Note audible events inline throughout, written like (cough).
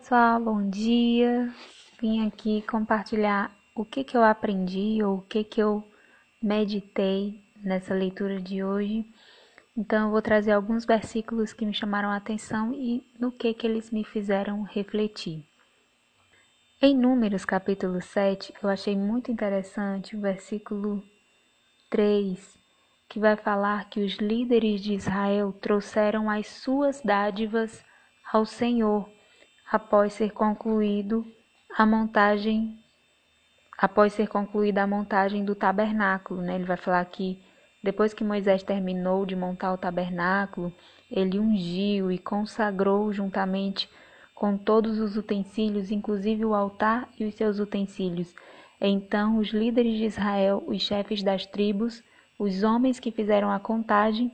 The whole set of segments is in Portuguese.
pessoal, bom dia. Vim aqui compartilhar o que, que eu aprendi ou o que, que eu meditei nessa leitura de hoje. Então, eu vou trazer alguns versículos que me chamaram a atenção e no que, que eles me fizeram refletir. Em Números, capítulo 7, eu achei muito interessante o versículo 3, que vai falar que os líderes de Israel trouxeram as suas dádivas ao Senhor após ser concluído a montagem após ser concluída a montagem do tabernáculo, né? Ele vai falar que depois que Moisés terminou de montar o tabernáculo, ele ungiu e consagrou juntamente com todos os utensílios, inclusive o altar e os seus utensílios. Então os líderes de Israel, os chefes das tribos, os homens que fizeram a contagem,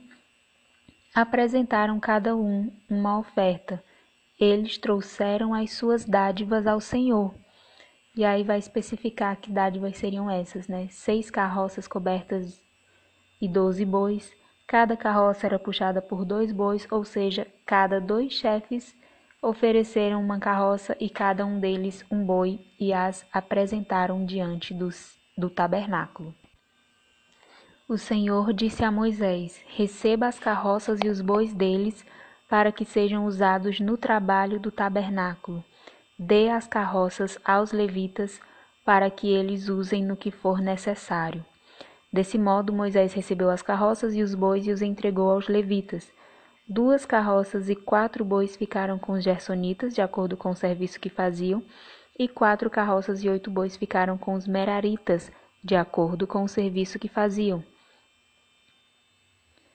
apresentaram cada um uma oferta eles trouxeram as suas dádivas ao Senhor. E aí vai especificar que dádivas seriam essas, né? Seis carroças cobertas e doze bois. Cada carroça era puxada por dois bois, ou seja, cada dois chefes ofereceram uma carroça e cada um deles um boi e as apresentaram diante dos, do tabernáculo. O Senhor disse a Moisés: Receba as carroças e os bois deles para que sejam usados no trabalho do tabernáculo. Dê as carroças aos levitas, para que eles usem no que for necessário. Desse modo, Moisés recebeu as carroças e os bois e os entregou aos levitas. Duas carroças e quatro bois ficaram com os gersonitas, de acordo com o serviço que faziam, e quatro carroças e oito bois ficaram com os meraritas, de acordo com o serviço que faziam.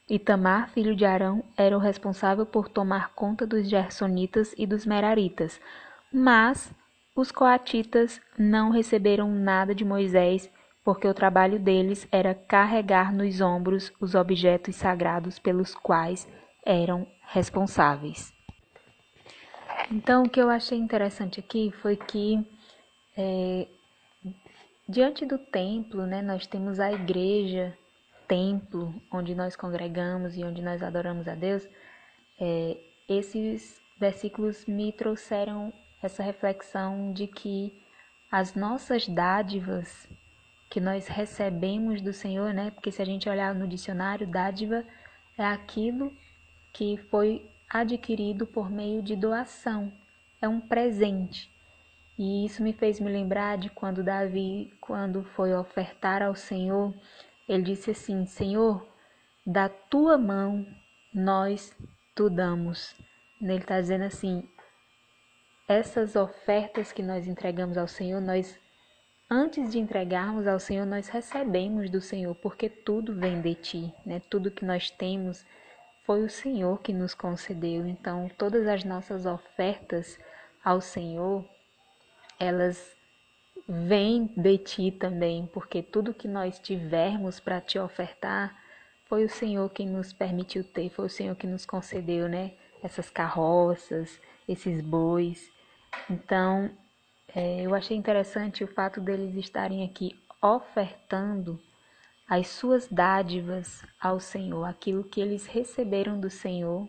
Itamar, filho de Arão, era o responsável por tomar conta dos gersonitas e dos meraritas, mas os coatitas não receberam nada de Moisés, porque o trabalho deles era carregar nos ombros os objetos sagrados pelos quais eram responsáveis. Então, o que eu achei interessante aqui foi que, é, diante do templo, né, nós temos a igreja templo onde nós congregamos e onde nós adoramos a Deus, é, esses versículos me trouxeram essa reflexão de que as nossas dádivas que nós recebemos do Senhor, né? Porque se a gente olhar no dicionário, dádiva é aquilo que foi adquirido por meio de doação, é um presente. E isso me fez me lembrar de quando Davi, quando foi ofertar ao Senhor ele disse assim: Senhor, da tua mão nós tu damos. Ele está dizendo assim: essas ofertas que nós entregamos ao Senhor, nós, antes de entregarmos ao Senhor, nós recebemos do Senhor, porque tudo vem de ti, né? Tudo que nós temos foi o Senhor que nos concedeu. Então, todas as nossas ofertas ao Senhor, elas vem de ti também, porque tudo que nós tivermos para te ofertar foi o Senhor quem nos permitiu ter, foi o Senhor que nos concedeu, né? Essas carroças, esses bois. Então, é, eu achei interessante o fato deles estarem aqui ofertando as suas dádivas ao Senhor, aquilo que eles receberam do Senhor,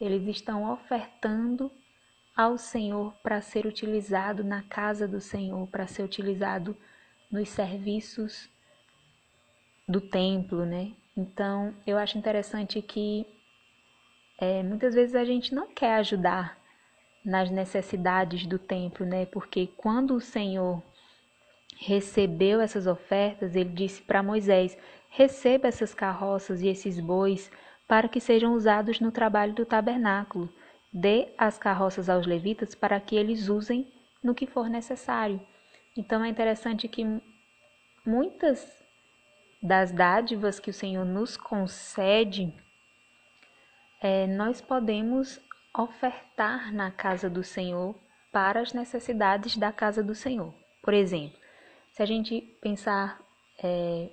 eles estão ofertando ao Senhor para ser utilizado na casa do Senhor, para ser utilizado nos serviços do templo, né? Então, eu acho interessante que é, muitas vezes a gente não quer ajudar nas necessidades do templo, né? Porque quando o Senhor recebeu essas ofertas, ele disse para Moisés: receba essas carroças e esses bois para que sejam usados no trabalho do tabernáculo. Dê as carroças aos levitas para que eles usem no que for necessário. Então é interessante que muitas das dádivas que o Senhor nos concede, é, nós podemos ofertar na casa do Senhor para as necessidades da casa do Senhor. Por exemplo, se a gente pensar é,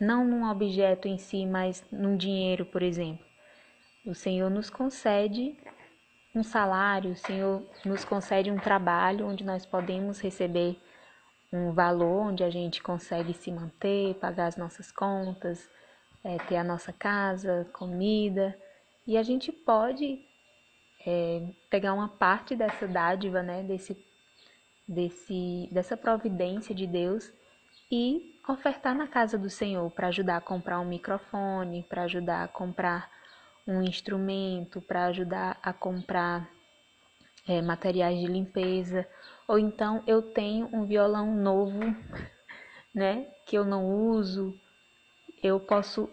não num objeto em si, mas num dinheiro, por exemplo. O Senhor nos concede um salário, o Senhor nos concede um trabalho onde nós podemos receber um valor, onde a gente consegue se manter, pagar as nossas contas, é, ter a nossa casa, comida, e a gente pode é, pegar uma parte dessa dádiva, né, desse, desse, dessa providência de Deus e ofertar na casa do Senhor para ajudar a comprar um microfone, para ajudar a comprar um instrumento, para ajudar a comprar é, materiais de limpeza, ou então eu tenho um violão novo, (laughs) né, que eu não uso, eu posso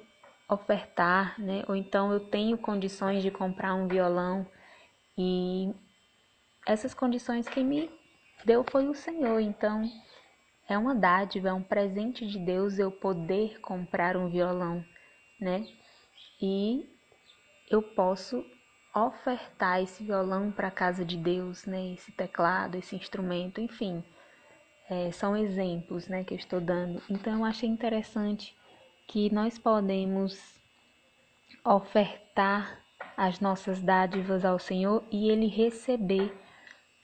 ofertar, né, ou então eu tenho condições de comprar um violão e essas condições que me deu foi o Senhor, então é uma dádiva, é um presente de Deus eu poder comprar um violão, né? E eu posso ofertar esse violão para a casa de Deus, né? Esse teclado, esse instrumento, enfim. É, são exemplos, né, que eu estou dando. Então eu achei interessante que nós podemos ofertar as nossas dádivas ao Senhor e Ele receber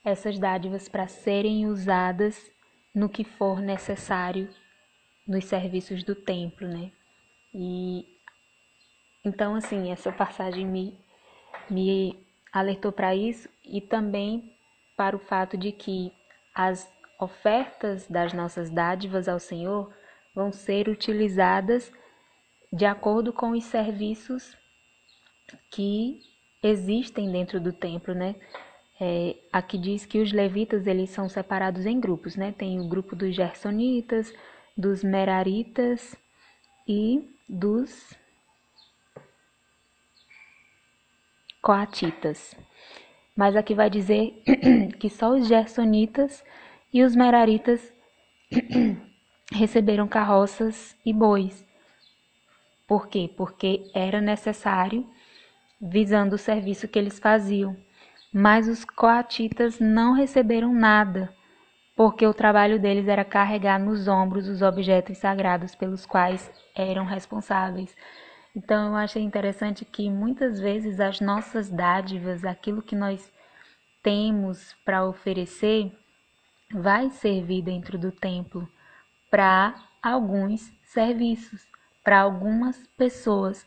essas dádivas para serem usadas no que for necessário nos serviços do templo, né? E então assim, essa passagem me me alertou para isso e também para o fato de que as ofertas das nossas dádivas ao Senhor vão ser utilizadas de acordo com os serviços que existem dentro do templo, né? É, aqui diz que os levitas eles são separados em grupos, né? Tem o grupo dos gersonitas, dos meraritas e dos coatitas. Mas aqui vai dizer (clears throat) que só os gersonitas e os meraritas (clears throat) receberam carroças e bois. Por quê? Porque era necessário visando o serviço que eles faziam mas os coatitas não receberam nada, porque o trabalho deles era carregar nos ombros os objetos sagrados pelos quais eram responsáveis. Então eu achei interessante que muitas vezes as nossas dádivas, aquilo que nós temos para oferecer, vai servir dentro do templo para alguns serviços, para algumas pessoas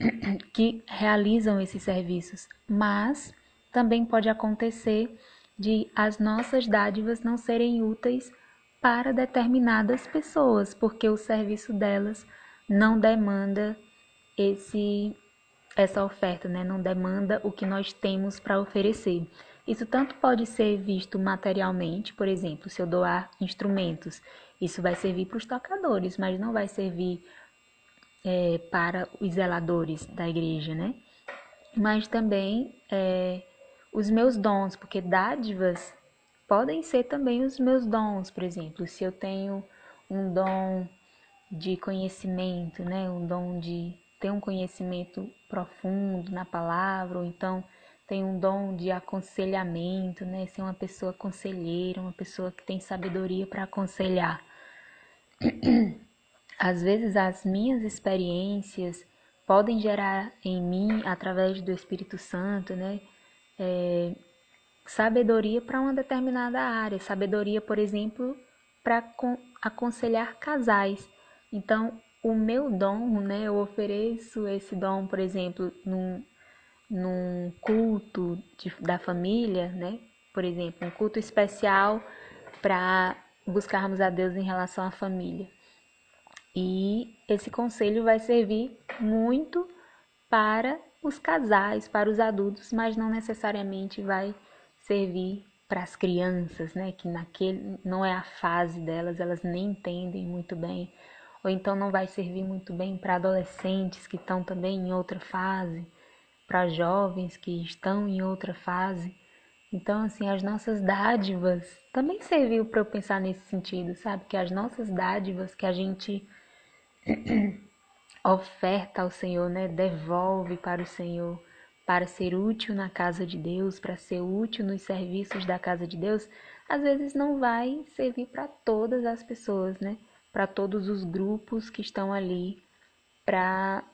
(clears throat) que realizam esses serviços, mas também pode acontecer de as nossas dádivas não serem úteis para determinadas pessoas, porque o serviço delas não demanda esse essa oferta, né? Não demanda o que nós temos para oferecer. Isso tanto pode ser visto materialmente, por exemplo, se eu doar instrumentos, isso vai servir para os tocadores, mas não vai servir é, para os zeladores da igreja, né? Mas também é, os meus dons, porque dádivas podem ser também os meus dons, por exemplo, se eu tenho um dom de conhecimento, né, um dom de ter um conhecimento profundo na palavra, ou então tem um dom de aconselhamento, né, ser uma pessoa conselheira, uma pessoa que tem sabedoria para aconselhar. (clears throat) Às vezes as minhas experiências podem gerar em mim, através do Espírito Santo, né, é, sabedoria para uma determinada área, sabedoria, por exemplo, para aconselhar casais. Então, o meu dom, né, eu ofereço esse dom, por exemplo, num, num culto de, da família, né, por exemplo, um culto especial para buscarmos a Deus em relação à família. E esse conselho vai servir muito para os casais, para os adultos, mas não necessariamente vai servir para as crianças, né? Que naquele não é a fase delas, elas nem entendem muito bem, ou então não vai servir muito bem para adolescentes que estão também em outra fase, para jovens que estão em outra fase. Então, assim, as nossas dádivas também serviu para eu pensar nesse sentido, sabe? Que as nossas dádivas que a gente (clears throat) oferta ao Senhor, né? Devolve para o Senhor para ser útil na casa de Deus, para ser útil nos serviços da casa de Deus, às vezes não vai servir para todas as pessoas, né? Para todos os grupos que estão ali para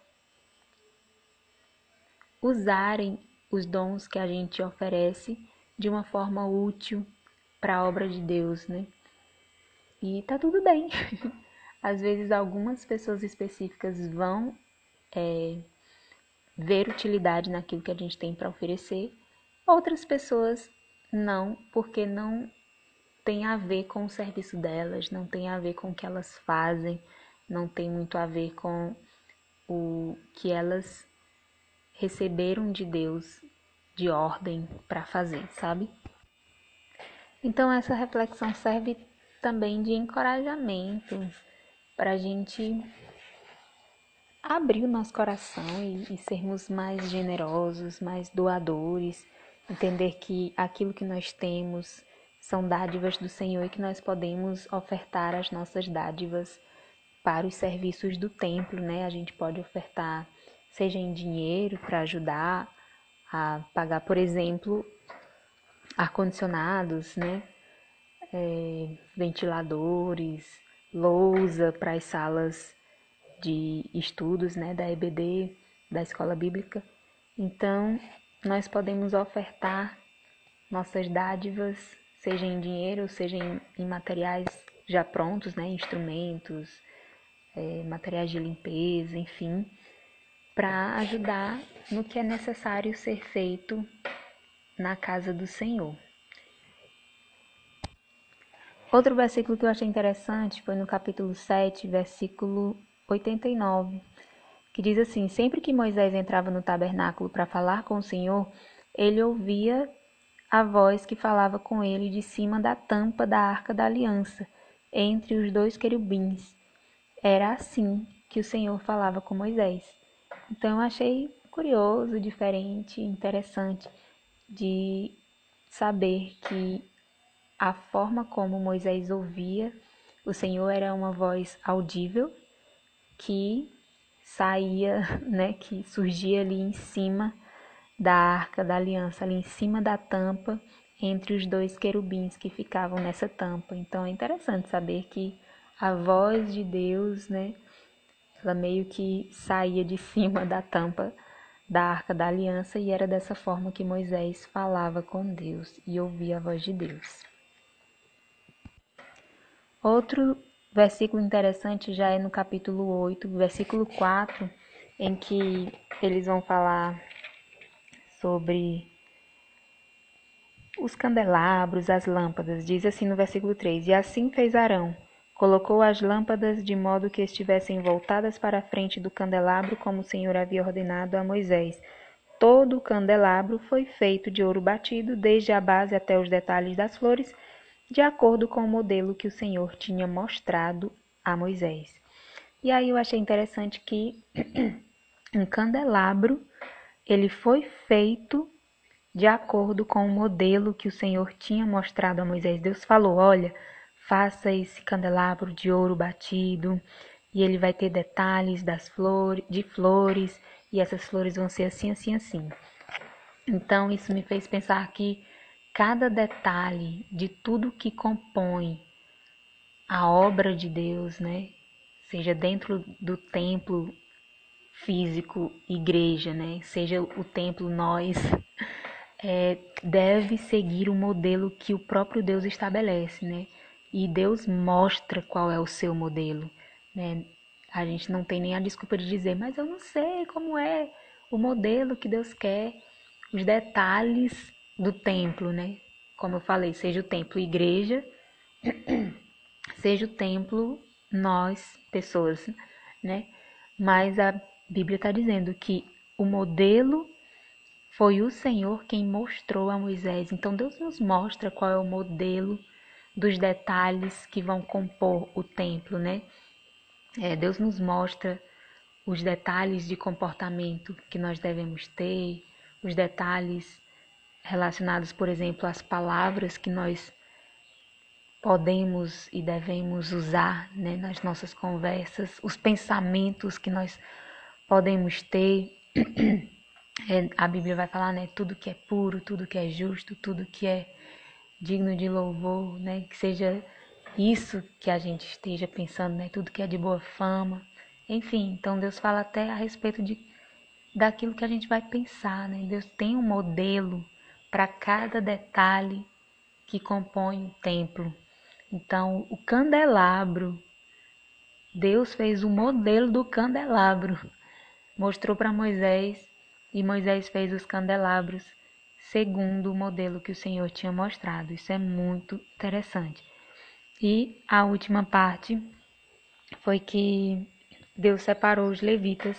usarem os dons que a gente oferece de uma forma útil para a obra de Deus, né? E tá tudo bem. (laughs) Às vezes, algumas pessoas específicas vão é, ver utilidade naquilo que a gente tem para oferecer Outras pessoas não, porque não tem a ver com o serviço delas, não tem a ver com o que elas fazem, não tem muito a ver com o que elas receberam de Deus de ordem para fazer, sabe? Então essa reflexão serve também de encorajamento para a gente abrir o nosso coração e, e sermos mais generosos, mais doadores, entender que aquilo que nós temos são dádivas do Senhor que nós podemos ofertar as nossas dádivas para os serviços do templo, né? A gente pode ofertar, seja em dinheiro para ajudar a pagar, por exemplo, ar-condicionados, né? É, ventiladores, lousa para as salas de estudos, né? Da EBD, da escola bíblica. Então, nós podemos ofertar nossas dádivas, seja em dinheiro, seja em, em materiais já prontos, né? Instrumentos, é, materiais de limpeza, enfim, para ajudar no que é necessário ser feito na casa do Senhor. Outro versículo que eu achei interessante foi no capítulo 7, versículo 89, que diz assim: Sempre que Moisés entrava no tabernáculo para falar com o Senhor, ele ouvia a voz que falava com ele de cima da tampa da arca da aliança, entre os dois querubins. Era assim que o Senhor falava com Moisés. Então eu achei curioso, diferente, interessante de saber que a forma como Moisés ouvia o Senhor era uma voz audível que saía, (laughs) né, que surgia ali em cima da arca da aliança, ali em cima da tampa, entre os dois querubins que ficavam nessa tampa. Então é interessante saber que a voz de Deus, né? Ela meio que saía de (laughs) cima da tampa da arca da aliança e era dessa forma que Moisés falava com Deus e ouvia a voz de Deus. Outro versículo interessante já é no capítulo 8, versículo 4, em que eles vão falar sobre os candelabros, as lâmpadas. Diz assim no versículo 3: E assim fez Arão Colocou as lâmpadas de modo que estivessem voltadas para a frente do candelabro, como o Senhor havia ordenado a Moisés. Todo o candelabro foi feito de ouro batido, desde a base até os detalhes das flores, de acordo com o modelo que o Senhor tinha mostrado a Moisés. E aí eu achei interessante que (clears throat) um candelabro ele foi feito de acordo com o modelo que o Senhor tinha mostrado a Moisés. Deus falou: "Olha, Faça esse candelabro de ouro batido e ele vai ter detalhes das flores, de flores e essas flores vão ser assim, assim, assim. Então isso me fez pensar que cada detalhe de tudo que compõe a obra de Deus, né, seja dentro do templo físico, igreja, né, seja o templo nós, é, deve seguir o modelo que o próprio Deus estabelece, né? e Deus mostra qual é o seu modelo, né? A gente não tem nem a desculpa de dizer, mas eu não sei como é o modelo que Deus quer, os detalhes do templo, né? Como eu falei, seja o templo igreja, (clears throat) seja o templo nós, pessoas, né? Mas a Bíblia está dizendo que o modelo foi o Senhor quem mostrou a Moisés. Então Deus nos mostra qual é o modelo dos detalhes que vão compor o templo, né? É, Deus nos mostra os detalhes de comportamento que nós devemos ter, os detalhes relacionados, por exemplo, às palavras que nós podemos e devemos usar né, nas nossas conversas, os pensamentos que nós podemos ter. (clears throat) É, a Bíblia vai falar, né? Tudo que é puro, tudo que é justo, tudo que é digno de louvor, né? Que seja isso que a gente esteja pensando, né? Tudo que é de boa fama. Enfim, então Deus fala até a respeito de daquilo que a gente vai pensar, né? Deus tem um modelo para cada detalhe que compõe o templo. Então, o candelabro, Deus fez o modelo do candelabro, mostrou para Moisés e Moisés fez os candelabros segundo o modelo que o Senhor tinha mostrado. Isso é muito interessante. E a última parte foi que Deus separou os levitas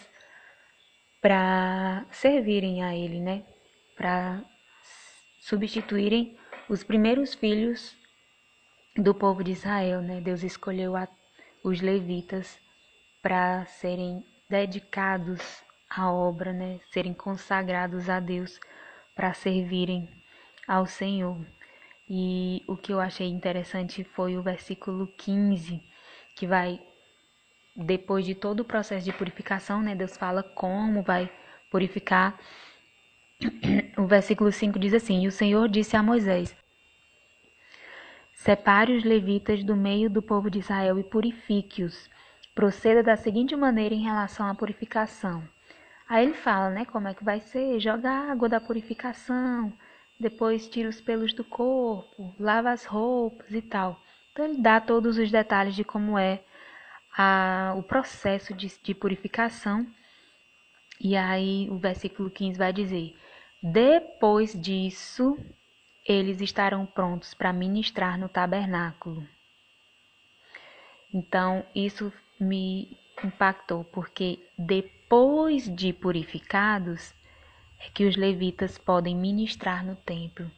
para servirem a ele, né? Para substituírem os primeiros filhos do povo de Israel, né? Deus escolheu a, os levitas para serem dedicados à obra, né? Serem consagrados a Deus para servirem ao Senhor. E o que eu achei interessante foi o versículo 15, que vai depois de todo o processo de purificação, né? Deus fala como vai purificar. O versículo 5 diz assim: E o Senhor disse a Moisés: Separe os levitas do meio do povo de Israel e purifique-os. Proceda da seguinte maneira em relação à purificação. Aí ele fala, né, como é que vai ser? Joga água da purificação, depois tira os pelos do corpo, lava as roupas e tal. Então ele dá todos os detalhes de como é a, o processo de, de purificação. E aí o versículo 15 vai dizer: Depois disso, eles estarão prontos para ministrar no tabernáculo. Então, isso me impactou, porque depois de purificados, é que os levitas podem ministrar no templo.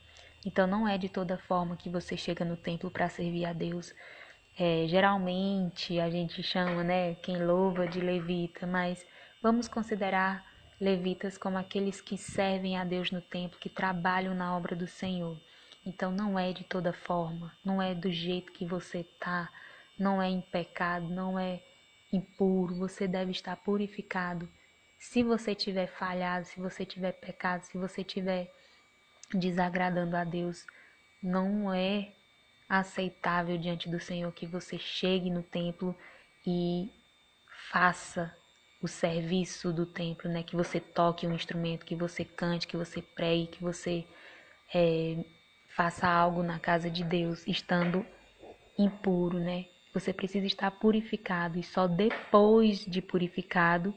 Então, não é de toda forma que você chega no templo para servir a Deus é, geralmente a gente chama, né, quem louva de levita, mas vamos considerar levitas como aqueles que servem a Deus no templo, que trabalham na obra do Senhor. Então não é de toda forma, não é do jeito que você tá, não é em pecado, não é impuro, você deve estar purificado. Se você tiver falhado, se você tiver pecado, se você tiver desagradando a Deus, não é aceitável diante do Senhor que você chegue no templo e faça o serviço do templo, né? Que você toque um instrumento, que você cante, que você pregue, que você é, faça algo na casa de Deus, estando impuro, né? Você precisa estar purificado e só depois de purificado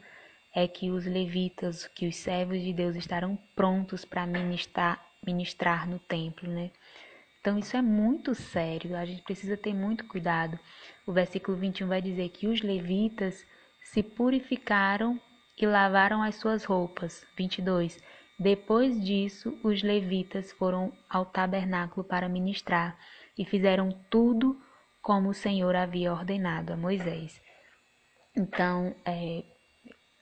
é que os levitas, que os servos de Deus estarão prontos para ministrar, ministrar no templo, né? Então isso é muito sério, a gente precisa ter muito cuidado. O versículo 21 vai dizer que os levitas se purificaram e lavaram as suas roupas. 22. Depois disso, os levitas foram ao tabernáculo para ministrar e fizeram tudo como o Senhor havia ordenado a Moisés. Então, é,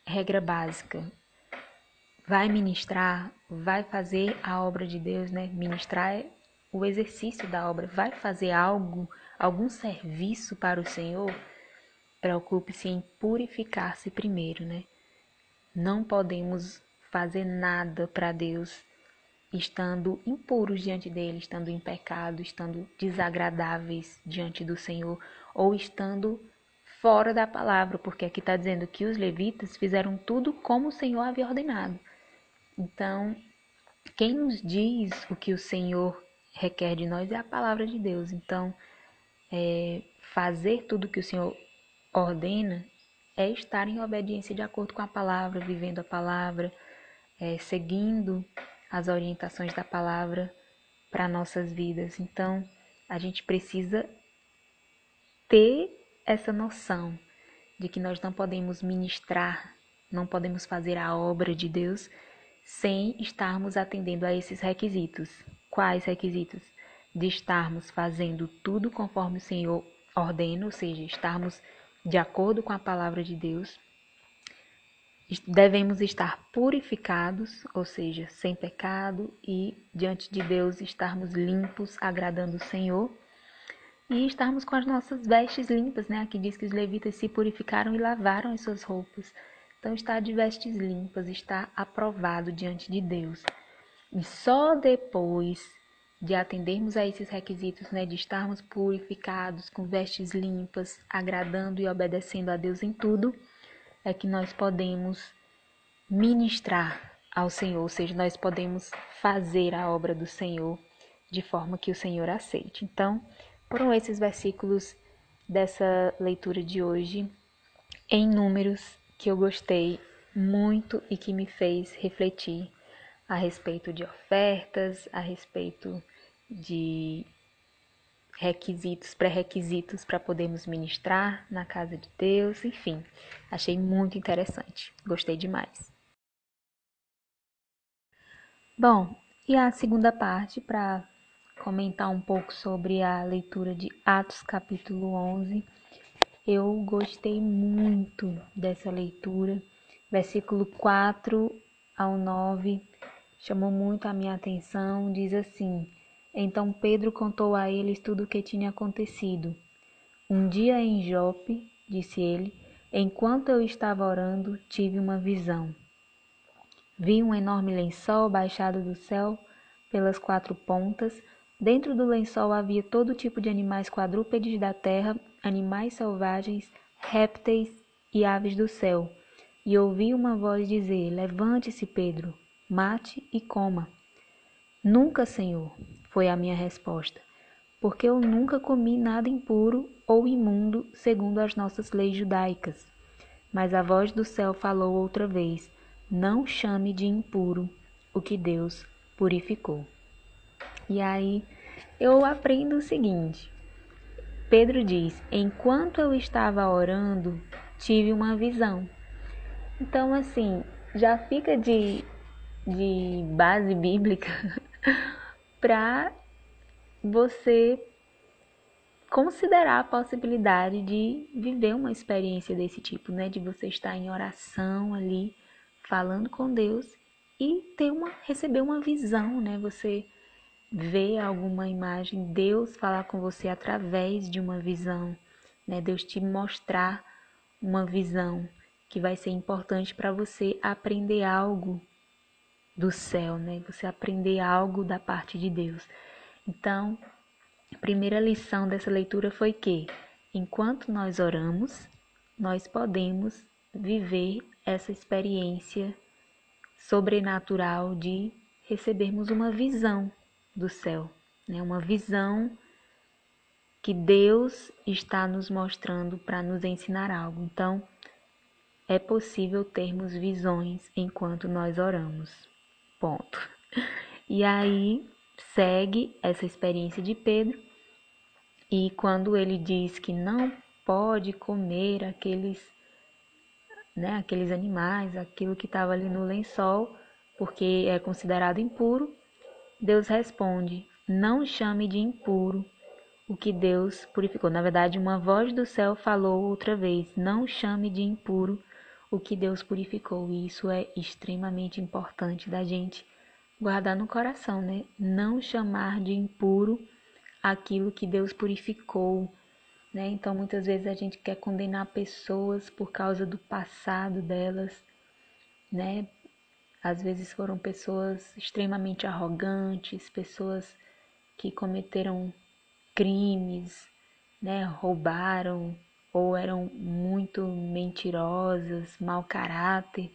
regra básica: vai ministrar, vai fazer a obra de Deus, né? Ministrar é o exercício da obra vai fazer algo, algum serviço para o Senhor, preocupe-se em purificar-se primeiro, né? Não podemos fazer nada para Deus estando impuros diante dele, estando em pecado, estando desagradáveis diante do Senhor ou estando fora da palavra, porque aqui está dizendo que os levitas fizeram tudo como o Senhor havia ordenado. Então, quem nos diz o que o Senhor requer de nós é a palavra de Deus. Então, é, fazer tudo que o Senhor ordena é estar em obediência de acordo com a palavra, vivendo a palavra, é, seguindo as orientações da palavra para nossas vidas. Então, a gente precisa ter essa noção de que nós não podemos ministrar, não podemos fazer a obra de Deus sem estarmos atendendo a esses requisitos. Quais requisitos? De estarmos fazendo tudo conforme o Senhor ordena, ou seja, estarmos de acordo com a palavra de Deus. Devemos estar purificados, ou seja, sem pecado e diante de Deus estarmos limpos, agradando o Senhor. E estarmos com as nossas vestes limpas, né? Aqui diz que os levitas se purificaram e lavaram as suas roupas. Então, estar de vestes limpas, está aprovado diante de Deus. E só depois de atendermos a esses requisitos, né, de estarmos purificados, com vestes limpas, agradando e obedecendo a Deus em tudo, é que nós podemos ministrar ao Senhor, ou seja, nós podemos fazer a obra do Senhor de forma que o Senhor aceite. Então, foram esses versículos dessa leitura de hoje em números que eu gostei muito e que me fez refletir a respeito de ofertas, a respeito de requisitos, pré-requisitos para podermos ministrar na casa de Deus, enfim, achei muito interessante, gostei demais. Bom, e a segunda parte para comentar um pouco sobre a leitura de Atos capítulo 11. Eu gostei muito dessa leitura, versículo 4 ao 9 chamou muito a minha atenção, diz assim: então Pedro contou a eles tudo o que tinha acontecido. Um dia em Jope, disse ele, enquanto eu estava orando, tive uma visão. Vi um enorme lençol baixado do céu pelas quatro pontas. Dentro do lençol havia todo tipo de animais quadrúpedes da terra, animais selvagens, répteis e aves do céu. E ouvi uma voz dizer: Levante-se, Pedro, mate e coma. Nunca, Senhor, foi a minha resposta, porque eu nunca comi nada impuro ou imundo segundo as nossas leis judaicas. Mas a voz do céu falou outra vez: Não chame de impuro o que Deus purificou. E aí eu aprendo o seguinte: Pedro diz: Enquanto eu estava orando, tive uma visão. Então, assim, já fica de, de base bíblica (laughs) para você considerar a possibilidade de viver uma experiência desse tipo, né? De você estar em oração ali, falando com Deus e ter uma receber uma visão, né? Você ver alguma imagem, Deus falar com você através de uma visão, né? Deus te mostrar uma visão que vai ser importante para você aprender algo do céu, né? Você aprender algo da parte de Deus. Então, a primeira lição dessa leitura foi que, enquanto nós oramos, nós podemos viver essa experiência sobrenatural de recebermos uma visão do céu, né? Uma visão que Deus está nos mostrando para nos ensinar algo. Então, é possível termos visões enquanto nós oramos. Ponto. E aí segue essa experiência de Pedro, e quando ele diz que não pode comer aqueles, né, aqueles animais, aquilo que estava ali no lençol, porque é considerado impuro, Deus responde: Não chame de impuro o que Deus purificou. Na verdade, uma voz do céu falou outra vez: Não chame de impuro o que Deus purificou. E isso é extremamente importante da gente guardar no coração, né? Não chamar de impuro aquilo que Deus purificou, né? Então muitas vezes a gente quer condenar pessoas por causa do passado delas, né? Às vezes foram pessoas extremamente arrogantes, pessoas que cometeram crimes, né? Roubaram, ou eram muito mentirosas, mau caráter,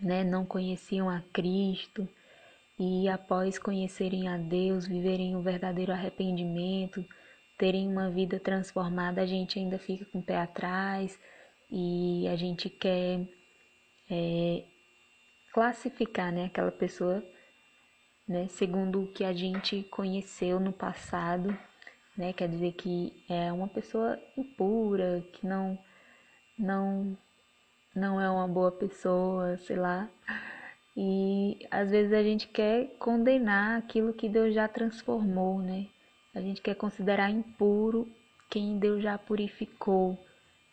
né? não conheciam a Cristo e após conhecerem a Deus, viverem o um verdadeiro arrependimento, terem uma vida transformada, a gente ainda fica com o pé atrás e a gente quer é, classificar né, aquela pessoa né, segundo o que a gente conheceu no passado né? Quer dizer que é uma pessoa impura, que não não não é uma boa pessoa, sei lá. E às vezes a gente quer condenar aquilo que Deus já transformou, né? A gente quer considerar impuro quem Deus já purificou,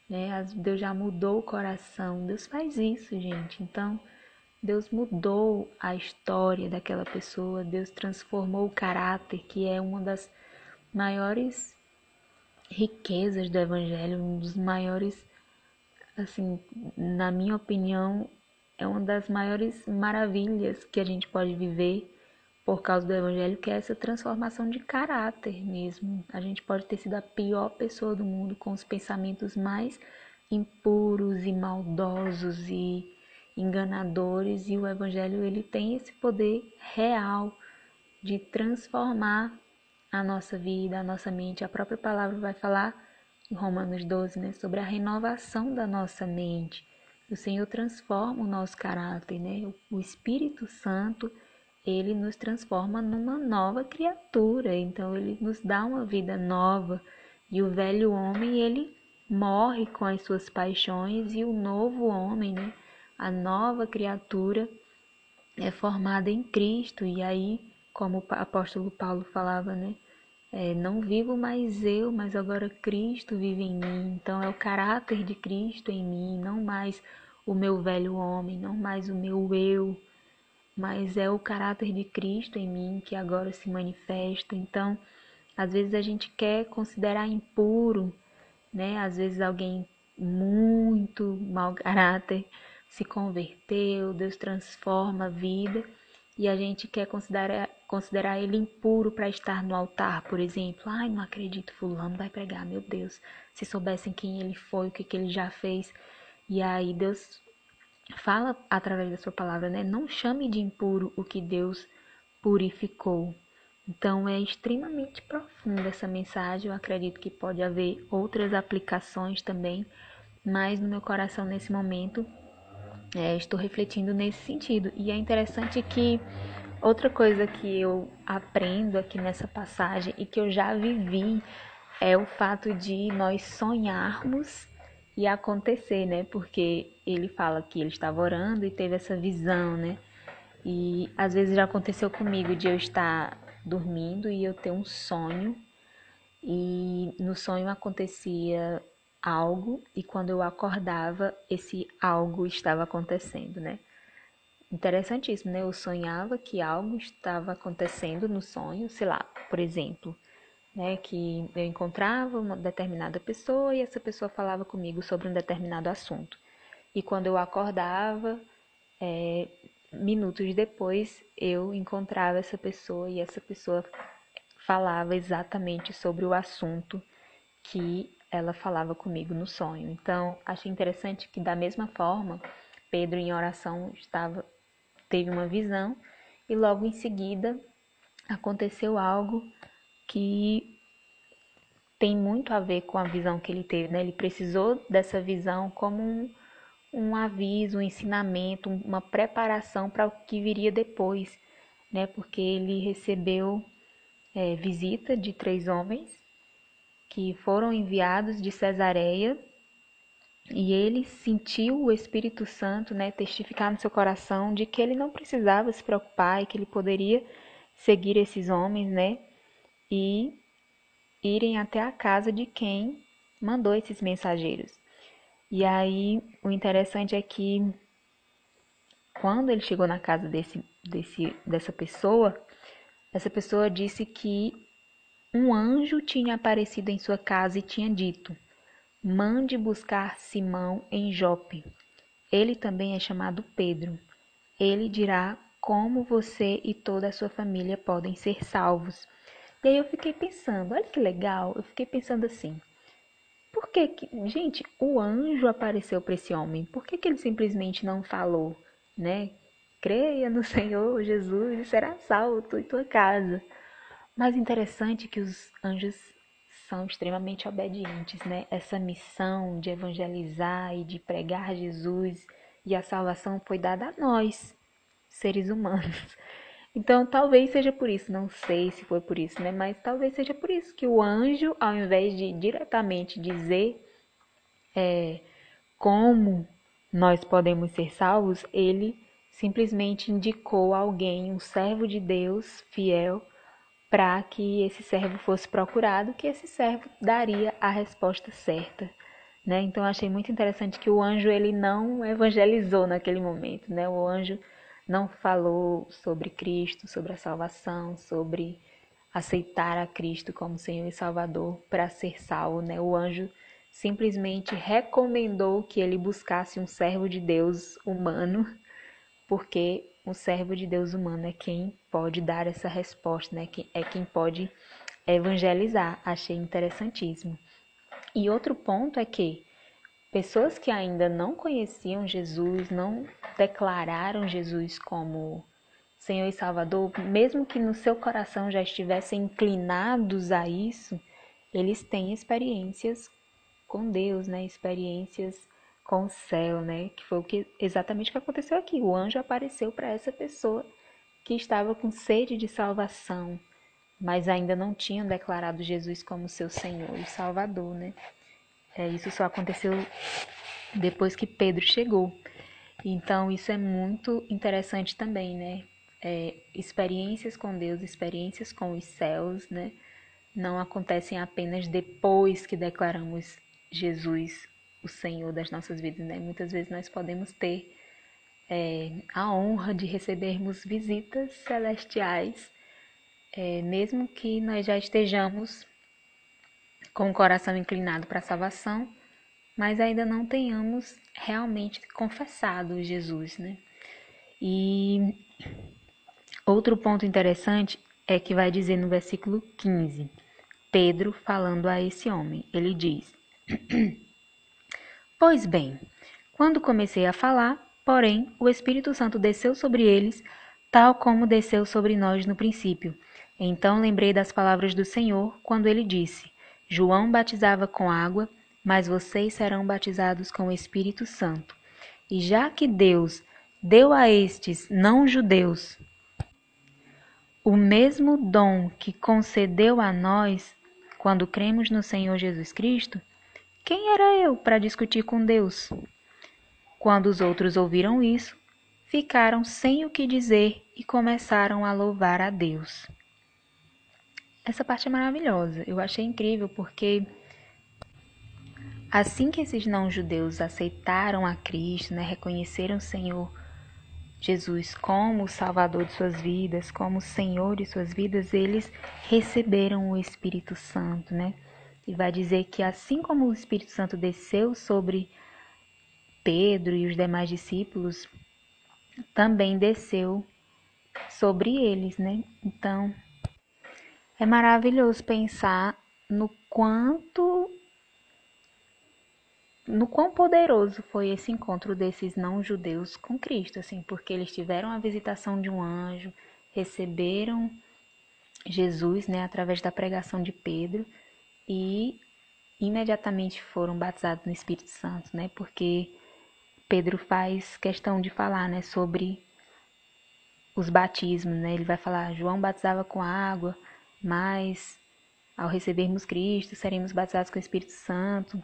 né? Deus já mudou o coração. Deus faz isso, gente. Então, Deus mudou a história daquela pessoa, Deus transformou o caráter, que é uma das maiores riquezas do Evangelho, um dos maiores, assim, na minha opinião, é uma das maiores maravilhas que a gente pode viver por causa do Evangelho, que é essa transformação de caráter mesmo. A gente pode ter sido a pior pessoa do mundo, com os pensamentos mais impuros e maldosos e enganadores, e o Evangelho ele tem esse poder real de transformar a nossa vida, a nossa mente. A própria palavra vai falar em Romanos 12, né, sobre a renovação da nossa mente. O Senhor transforma o nosso caráter, né? O Espírito Santo, ele nos transforma numa nova criatura, então ele nos dá uma vida nova. E o velho homem, ele morre com as suas paixões e o novo homem, né? A nova criatura é formada em Cristo. E aí, como o apóstolo Paulo falava, né? É, não vivo mais eu, mas agora Cristo vive em mim. Então é o caráter de Cristo em mim, não mais o meu velho homem, não mais o meu eu, mas é o caráter de Cristo em mim que agora se manifesta. Então, às vezes a gente quer considerar impuro, né? Às vezes alguém muito mau caráter se converteu, Deus transforma a vida e a gente quer considerar, considerar ele impuro para estar no altar, por exemplo. Ai, não acredito, fulano vai pregar, meu Deus. Se soubessem quem ele foi, o que, que ele já fez. E aí Deus fala através da sua palavra, né? Não chame de impuro o que Deus purificou. Então é extremamente profunda essa mensagem. Eu acredito que pode haver outras aplicações também, mas no meu coração nesse momento é, estou refletindo nesse sentido. E é interessante que outra coisa que eu aprendo aqui nessa passagem e que eu já vivi é o fato de nós sonharmos e acontecer, né? Porque ele fala que ele estava orando e teve essa visão, né? E às vezes já aconteceu comigo de eu estar dormindo e eu ter um sonho e no sonho acontecia algo e quando eu acordava esse algo estava acontecendo, né? Interessantíssimo, né? Eu sonhava que algo estava acontecendo no sonho, sei lá, por exemplo, né, que eu encontrava uma determinada pessoa e essa pessoa falava comigo sobre um determinado assunto. E quando eu acordava, é, minutos depois, eu encontrava essa pessoa e essa pessoa falava exatamente sobre o assunto que ela falava comigo no sonho. Então, achei interessante que da mesma forma, Pedro em oração estava teve uma visão e logo em seguida aconteceu algo que tem muito a ver com a visão que ele teve, né? Ele precisou dessa visão como um, um aviso, um ensinamento, uma preparação para o que viria depois, né? Porque ele recebeu é, visita de três homens que foram enviados de Cesareia e ele sentiu o Espírito Santo, né, testificar no seu coração de que ele não precisava se preocupar e que ele poderia seguir esses homens, né? e irem até a casa de quem mandou esses mensageiros. E aí o interessante é que quando ele chegou na casa desse, desse, dessa pessoa, essa pessoa disse que um anjo tinha aparecido em sua casa e tinha dito: Mande buscar Simão em Jope. Ele também é chamado Pedro. Ele dirá como você e toda a sua família podem ser salvos. E aí eu fiquei pensando, olha que legal, eu fiquei pensando assim, por que, que gente, o anjo apareceu para esse homem? Por que, que ele simplesmente não falou, né? Creia no (laughs) Senhor Jesus e será salvo tu e tua casa. Mas interessante que os anjos são extremamente obedientes, né? Essa missão de evangelizar e de pregar Jesus e a salvação foi dada a nós, seres humanos. (laughs) Então, talvez seja por isso, não sei se foi por isso, né? Mas talvez seja por isso que o anjo, ao invés de diretamente dizer é, como nós podemos ser salvos, ele simplesmente indicou alguém, um servo de Deus fiel, para que esse servo fosse procurado, que esse servo daria a resposta certa. Né? Então, achei muito interessante que o anjo ele não evangelizou naquele momento, né? O anjo não falou sobre Cristo, sobre a salvação, sobre aceitar a Cristo como Senhor e Salvador para ser salvo, né? O anjo simplesmente recomendou que ele buscasse um servo de Deus humano, porque o servo de Deus humano é quem pode dar essa resposta, né? É quem pode evangelizar. Achei interessantíssimo. E outro ponto é que pessoas que ainda não conheciam Jesus, não declararam Jesus como Senhor e Salvador, mesmo que no seu coração já estivessem inclinados a isso, eles têm experiências com Deus, né? Experiências com o céu, né? Que foi o que exatamente o que aconteceu aqui. O anjo apareceu para essa pessoa que estava com sede de salvação, mas ainda não tinham declarado Jesus como seu Senhor e Salvador, né? É, isso só aconteceu depois que Pedro chegou. Então, isso é muito interessante também, né? É, experiências com Deus, experiências com os céus, né? Não acontecem apenas depois que declaramos Jesus o Senhor das nossas vidas, né? Muitas vezes nós podemos ter é, a honra de recebermos visitas celestiais, é, mesmo que nós já estejamos com o coração inclinado para a salvação, mas ainda não tenhamos realmente confessado Jesus, né? E outro ponto interessante é que vai dizer no versículo 15, Pedro falando a esse homem, ele diz: (clears throat) Pois bem, quando comecei a falar, porém, o Espírito Santo desceu sobre eles, tal como desceu sobre nós no princípio. Então lembrei das palavras do Senhor, quando ele disse: João batizava com água, mas vocês serão batizados com o Espírito Santo. E já que Deus deu a estes não-judeus o mesmo dom que concedeu a nós quando cremos no Senhor Jesus Cristo, quem era eu para discutir com Deus? Quando os outros ouviram isso, ficaram sem o que dizer e começaram a louvar a Deus. Essa parte é maravilhosa. Eu achei incrível porque assim que esses não-judeus aceitaram a Cristo, né, reconheceram o Senhor Jesus como o Salvador de suas vidas, como o Senhor de suas vidas, eles receberam o Espírito Santo, né? e vai dizer que assim como o Espírito Santo desceu sobre Pedro e os demais discípulos, também desceu sobre eles, né? Então, é maravilhoso pensar no quanto no quão poderoso foi esse encontro desses não judeus com Cristo, assim, porque eles tiveram a visitação de um anjo, receberam Jesus, né, através da pregação de Pedro, e imediatamente foram batizados no Espírito Santo, né? Porque Pedro faz questão de falar, né, sobre os batismos, né? Ele vai falar: João batizava com água, mas ao recebermos Cristo seremos batizados com o Espírito Santo.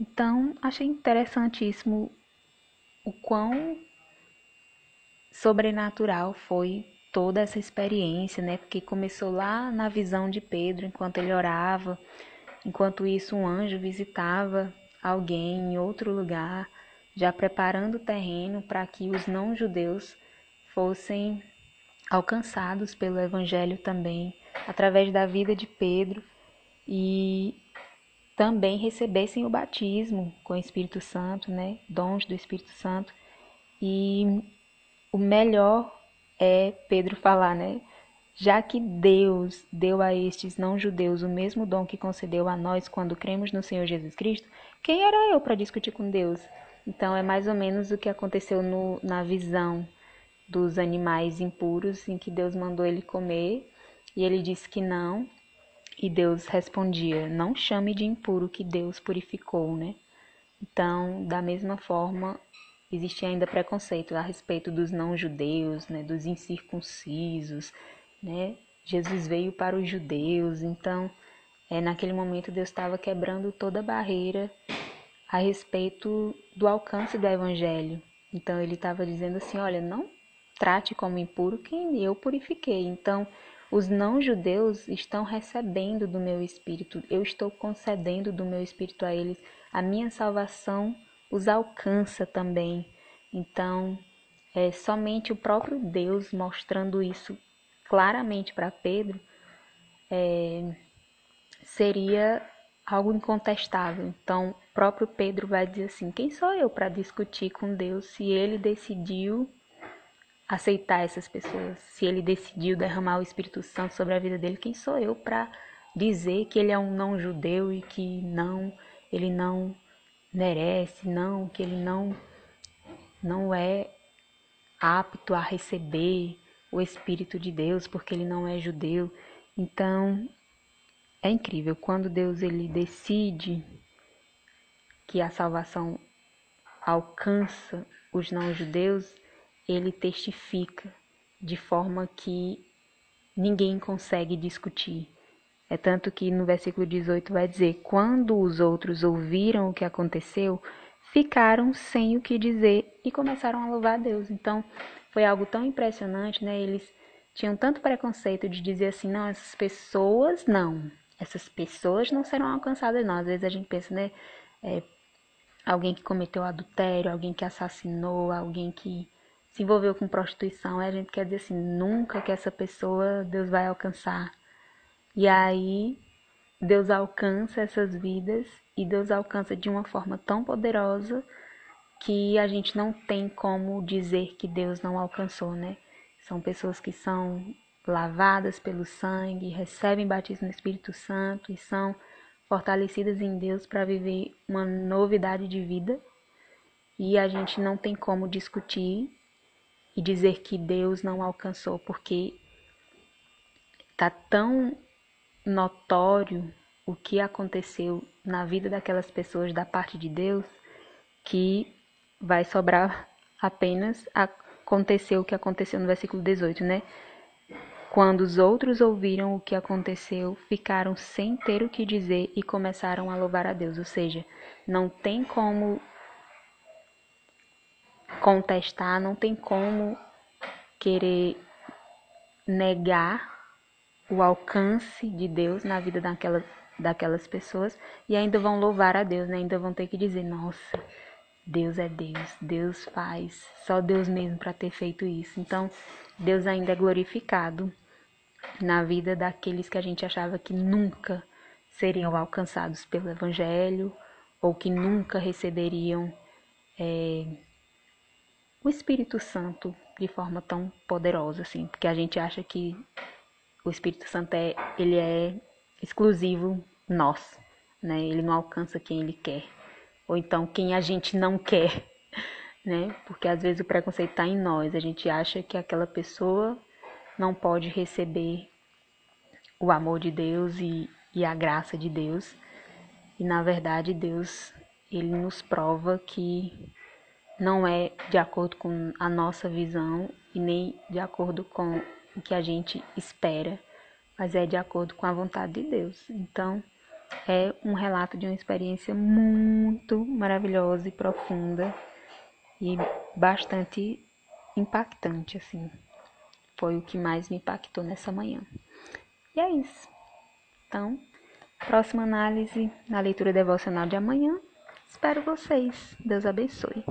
Então, achei interessantíssimo o quão sobrenatural foi toda essa experiência, né? Porque começou lá na visão de Pedro, enquanto ele orava. Enquanto isso, um anjo visitava alguém em outro lugar, já preparando o terreno para que os não-judeus fossem alcançados pelo evangelho também, através da vida de Pedro e também recebessem o batismo com o Espírito Santo, né? Dons do Espírito Santo. E o melhor é Pedro falar, né? Já que Deus deu a estes não-judeus o mesmo dom que concedeu a nós quando cremos no Senhor Jesus Cristo, quem era eu para discutir com Deus? Então é mais ou menos o que aconteceu no, na visão dos animais impuros, em que Deus mandou ele comer e ele disse que não, e Deus respondia: Não chame de impuro que Deus purificou, né? Então, da mesma forma, existia ainda preconceito a respeito dos não-judeus, né, dos incircuncisos, né? Jesus veio para os judeus, então, é, naquele momento Deus estava quebrando toda barreira a respeito do alcance do evangelho. Então ele estava dizendo assim, olha, não trate como impuro quem eu purifiquei. Então, os não-judeus estão recebendo do meu espírito, eu estou concedendo do meu espírito a eles. A minha salvação os alcança também. Então, é somente o próprio Deus mostrando isso claramente para Pedro é, seria algo incontestável. Então, próprio Pedro vai dizer assim: quem sou eu para discutir com Deus se ele decidiu aceitar essas pessoas? Se ele decidiu derramar o Espírito Santo sobre a vida dele, quem sou eu para dizer que ele é um não judeu e que não, ele não merece, não, que ele não não é apto a receber o Espírito de Deus porque ele não é judeu. Então, é incrível quando Deus ele decide que a salvação alcança os não-judeus, ele testifica de forma que ninguém consegue discutir. É tanto que no versículo 18 vai dizer: Quando os outros ouviram o que aconteceu, ficaram sem o que dizer e começaram a louvar a Deus. Então, foi algo tão impressionante, né? Eles tinham tanto preconceito de dizer assim: não, essas pessoas não, essas pessoas não serão alcançadas, não. Às vezes a gente pensa, né? É, alguém que cometeu adultério, alguém que assassinou, alguém que se envolveu com prostituição, a gente quer dizer assim, nunca que essa pessoa Deus vai alcançar. E aí Deus alcança essas vidas e Deus alcança de uma forma tão poderosa que a gente não tem como dizer que Deus não alcançou, né? São pessoas que são lavadas pelo sangue, recebem batismo no Espírito Santo e são fortalecidas em Deus para viver uma novidade de vida. E a gente não tem como discutir e dizer que Deus não alcançou, porque tá tão notório o que aconteceu na vida daquelas pessoas da parte de Deus que vai sobrar apenas aconteceu o que aconteceu no versículo 18, né? Quando os outros ouviram o que aconteceu, ficaram sem ter o que dizer e começaram a louvar a Deus. Ou seja, não tem como contestar, não tem como querer negar o alcance de Deus na vida daquelas, daquelas pessoas e ainda vão louvar a Deus, né? ainda vão ter que dizer: Nossa, Deus é Deus, Deus faz, só Deus mesmo para ter feito isso. Então, Deus ainda é glorificado na vida daqueles que a gente achava que nunca seriam alcançados pelo Evangelho ou que nunca receberiam é, o Espírito Santo de forma tão poderosa, assim, porque a gente acha que o Espírito Santo é, ele é exclusivo nosso, né? Ele não alcança quem ele quer ou então quem a gente não quer, (laughs) né? Porque às vezes o preconceito está em nós, a gente acha que aquela pessoa não pode receber o amor de Deus e, e a graça de Deus. E na verdade Deus, ele nos prova que não é de acordo com a nossa visão e nem de acordo com o que a gente espera, mas é de acordo com a vontade de Deus. Então, é um relato de uma experiência muito maravilhosa e profunda e bastante impactante, assim. Foi o que mais me impactou nessa manhã. E é isso. Então, próxima análise na leitura devocional de amanhã. Espero vocês. Deus abençoe.